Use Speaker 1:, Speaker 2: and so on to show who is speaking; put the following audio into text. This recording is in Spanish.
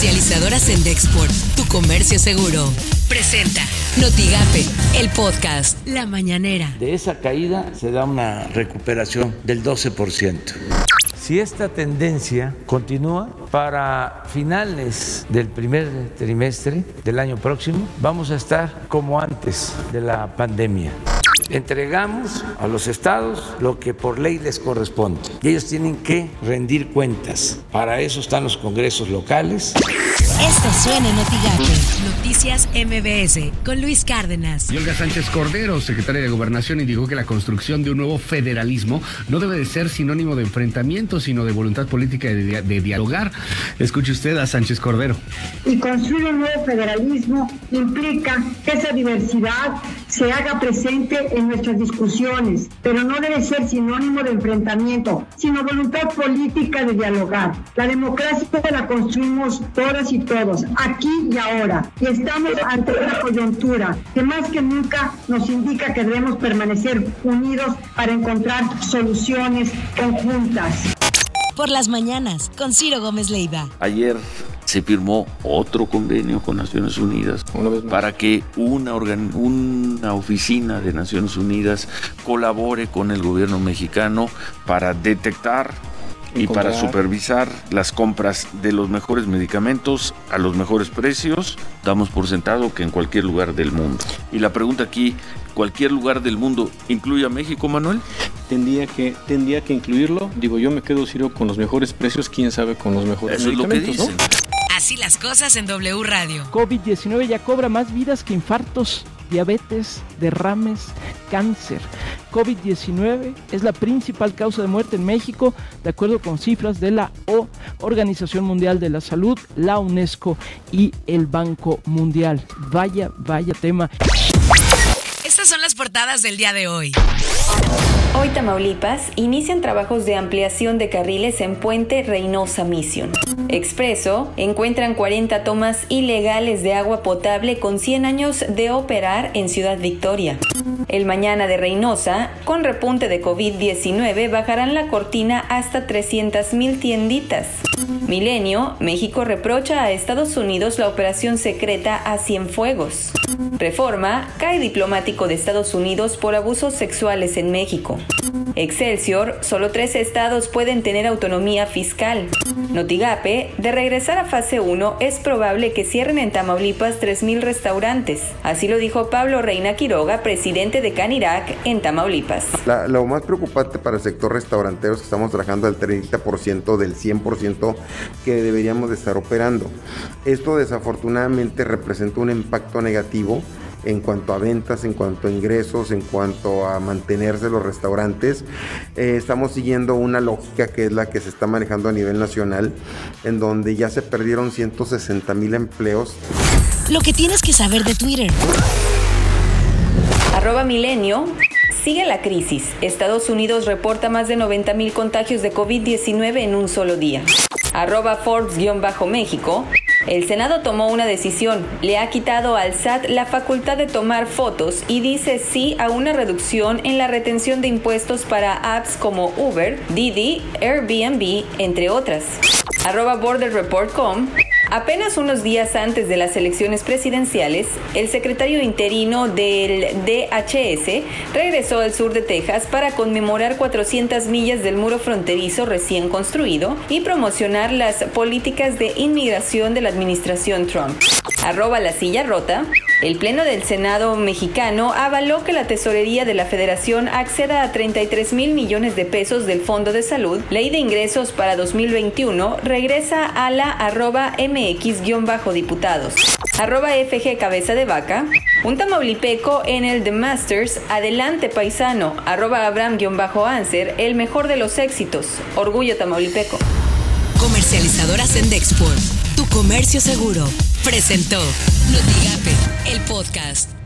Speaker 1: Comercializadoras en Dexport, tu comercio seguro. Presenta Notigape, el podcast La Mañanera.
Speaker 2: De esa caída se da una recuperación del 12%. Si esta tendencia continúa, para finales del primer trimestre del año próximo vamos a estar como antes de la pandemia entregamos a los estados lo que por ley les corresponde. Y ellos tienen que rendir cuentas. Para eso están los congresos locales.
Speaker 1: Esto suena en Noticias MBS con Luis Cárdenas.
Speaker 3: Y Olga Sánchez Cordero, secretaria de Gobernación, indicó que la construcción de un nuevo federalismo no debe de ser sinónimo de enfrentamiento, sino de voluntad política de, de dialogar. Escuche usted a Sánchez Cordero.
Speaker 4: Y construir un nuevo federalismo implica que esa diversidad se haga presente en nuestras discusiones, pero no debe ser sinónimo de enfrentamiento, sino voluntad política de dialogar. La democracia la construimos todas y todos, aquí y ahora, y estamos ante una coyuntura que más que nunca nos indica que debemos permanecer unidos para encontrar soluciones conjuntas.
Speaker 1: Por las mañanas, con Ciro Gómez Leiva.
Speaker 2: Ayer se firmó otro convenio con Naciones Unidas para que una, una oficina de Naciones Unidas colabore con el gobierno mexicano para detectar y para supervisar las compras de los mejores medicamentos a los mejores precios, damos por sentado que en cualquier lugar del mundo. Y la pregunta aquí, ¿cualquier lugar del mundo incluye a México, Manuel?
Speaker 5: Tendría que, tendría que incluirlo. Digo, yo me quedo, Ciro, con los mejores precios, quién sabe con los mejores
Speaker 2: Eso medicamentos, es lo que dicen.
Speaker 1: Así las cosas en W Radio.
Speaker 6: COVID-19 ya cobra más vidas que infartos, diabetes, derrames, cáncer. COVID-19 es la principal causa de muerte en México, de acuerdo con cifras de la O, Organización Mundial de la Salud, la UNESCO y el Banco Mundial. Vaya, vaya tema.
Speaker 1: Estas son las portadas del día de hoy.
Speaker 7: Tamaulipas inician trabajos de ampliación de carriles en Puente Reynosa Mission. Expreso encuentran 40 tomas ilegales de agua potable con 100 años de operar en Ciudad Victoria. El mañana de Reynosa, con repunte de COVID-19, bajarán la cortina hasta 300.000 tienditas. Milenio, México reprocha a Estados Unidos la operación secreta a Cienfuegos. Reforma, cae diplomático de Estados Unidos por abusos sexuales en México. Excelsior, solo tres estados pueden tener autonomía fiscal. Notigape, de regresar a fase 1, es probable que cierren en Tamaulipas 3.000 restaurantes. Así lo dijo Pablo Reina Quiroga, presidente de Canirac en Tamaulipas.
Speaker 8: lo más preocupante para el sector restaurantero es que estamos trabajando al 30% del 100% que deberíamos de estar operando. Esto desafortunadamente representa un impacto negativo en cuanto a ventas, en cuanto a ingresos, en cuanto a mantenerse los restaurantes. Eh, estamos siguiendo una lógica que es la que se está manejando a nivel nacional, en donde ya se perdieron 160 mil empleos.
Speaker 1: Lo que tienes que saber de Twitter.
Speaker 7: Arroba milenio. Sigue la crisis. Estados Unidos reporta más de 90 mil contagios de COVID-19 en un solo día. Arroba Forbes-México. El Senado tomó una decisión, le ha quitado al SAT la facultad de tomar fotos y dice sí a una reducción en la retención de impuestos para apps como Uber, Didi, Airbnb, entre otras. Apenas unos días antes de las elecciones presidenciales, el secretario interino del DHS regresó al sur de Texas para conmemorar 400 millas del muro fronterizo recién construido y promocionar las políticas de inmigración de la administración Trump. Arroba la silla rota. El Pleno del Senado mexicano avaló que la tesorería de la Federación acceda a 33 mil millones de pesos del Fondo de Salud. Ley de ingresos para 2021 regresa a la arroba mx-diputados. Arroba FG Cabeza de Vaca. Un tamaulipeco en el The Masters. Adelante paisano. Arroba Abraham-Anser. El mejor de los éxitos. Orgullo tamaulipeco.
Speaker 1: Comercializadoras en Dexport. Tu comercio seguro. Presentó Notigape, el podcast.